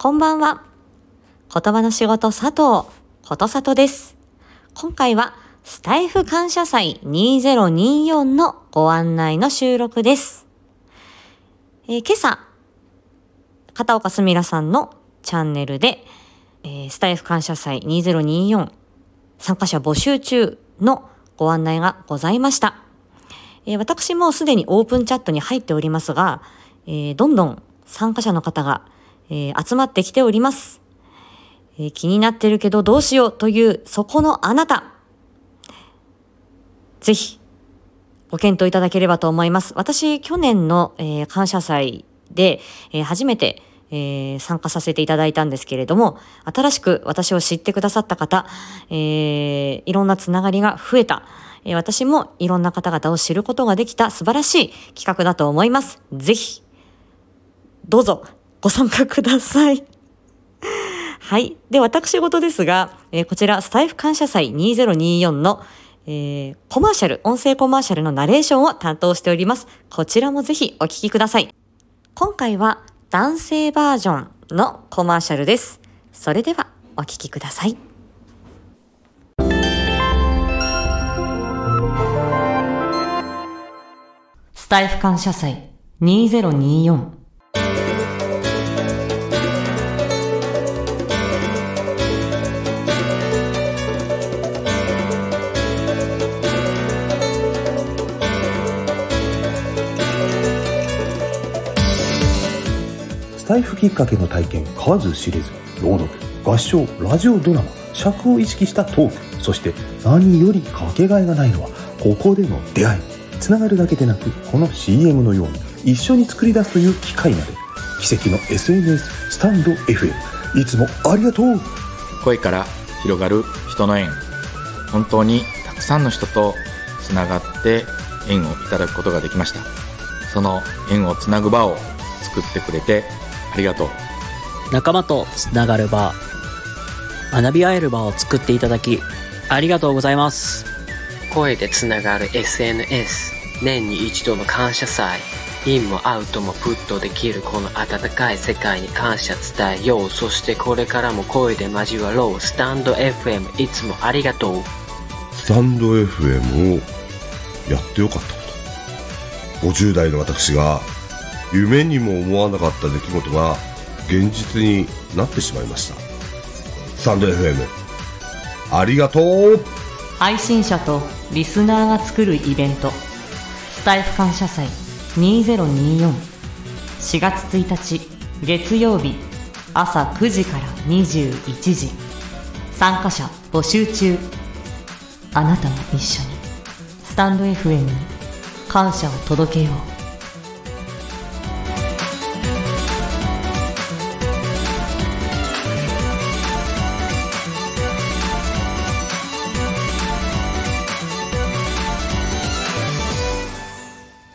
こんばんは。言葉の仕事佐藤ことさとです。今回はスタイフ感謝祭2024のご案内の収録です。えー今朝、片岡すみらさんのチャンネルで、えースタイフ感謝祭2024参加者募集中のご案内がございました。えー私もすでにオープンチャットに入っておりますが、えーどんどん参加者の方が、えー集まってきております。えー気になってるけどどうしようというそこのあなた。ぜひ、ご検討いただければと思います。私、去年の、えー感謝祭で、えー初めて、えー参加させていただいたんですけれども、新しく私を知ってくださった方、えーいろんなつながりが増えた。えー私もいろんな方々を知ることができた素晴らしい企画だと思います。ぜひ、どうぞご参加ください。はい。で、私事ですが、えーこちら、スタイフ感謝祭2024の、えーコマーシャル、音声コマーシャルのナレーションを担当しております。こちらもぜひお聞きください。今回は男性バージョンのコマーシャルです。それではお聞きください。スタイフ感謝祭2024タイフきっかけの体験数知れず朗読合唱ラジオドラマ尺を意識したトークそして何よりかけがえがないのはここでの出会いつながるだけでなくこの CM のように一緒に作り出すという機会まで奇跡の SNS スタンド FM いつもありがとう声から広がる人の縁。本当にたくさんの人とつながって縁をいただくことができました。その縁をつなぐ場を作ってくれてありがとう。仲間とつながる場学び合える場を作っていただきありがとうございます。声でつながる SNS 年に一度の感謝祭。インもアウトもプットできるこの温かい世界に感謝伝えよう。そしてこれからも声で交わろう。スタンド FM いつもありがとう。スタンド FM をやってよかったこと。50代の私が夢にも思わなかった出来事が現実になってしまいました。スタンド FM ありがとう。配信者とリスナーが作るイベント。スタイフ感謝祭。20244 4月1日。月曜日。朝9時から21時。参加者募集中。あなたも一緒に。スタンド FM に感謝を届けよう。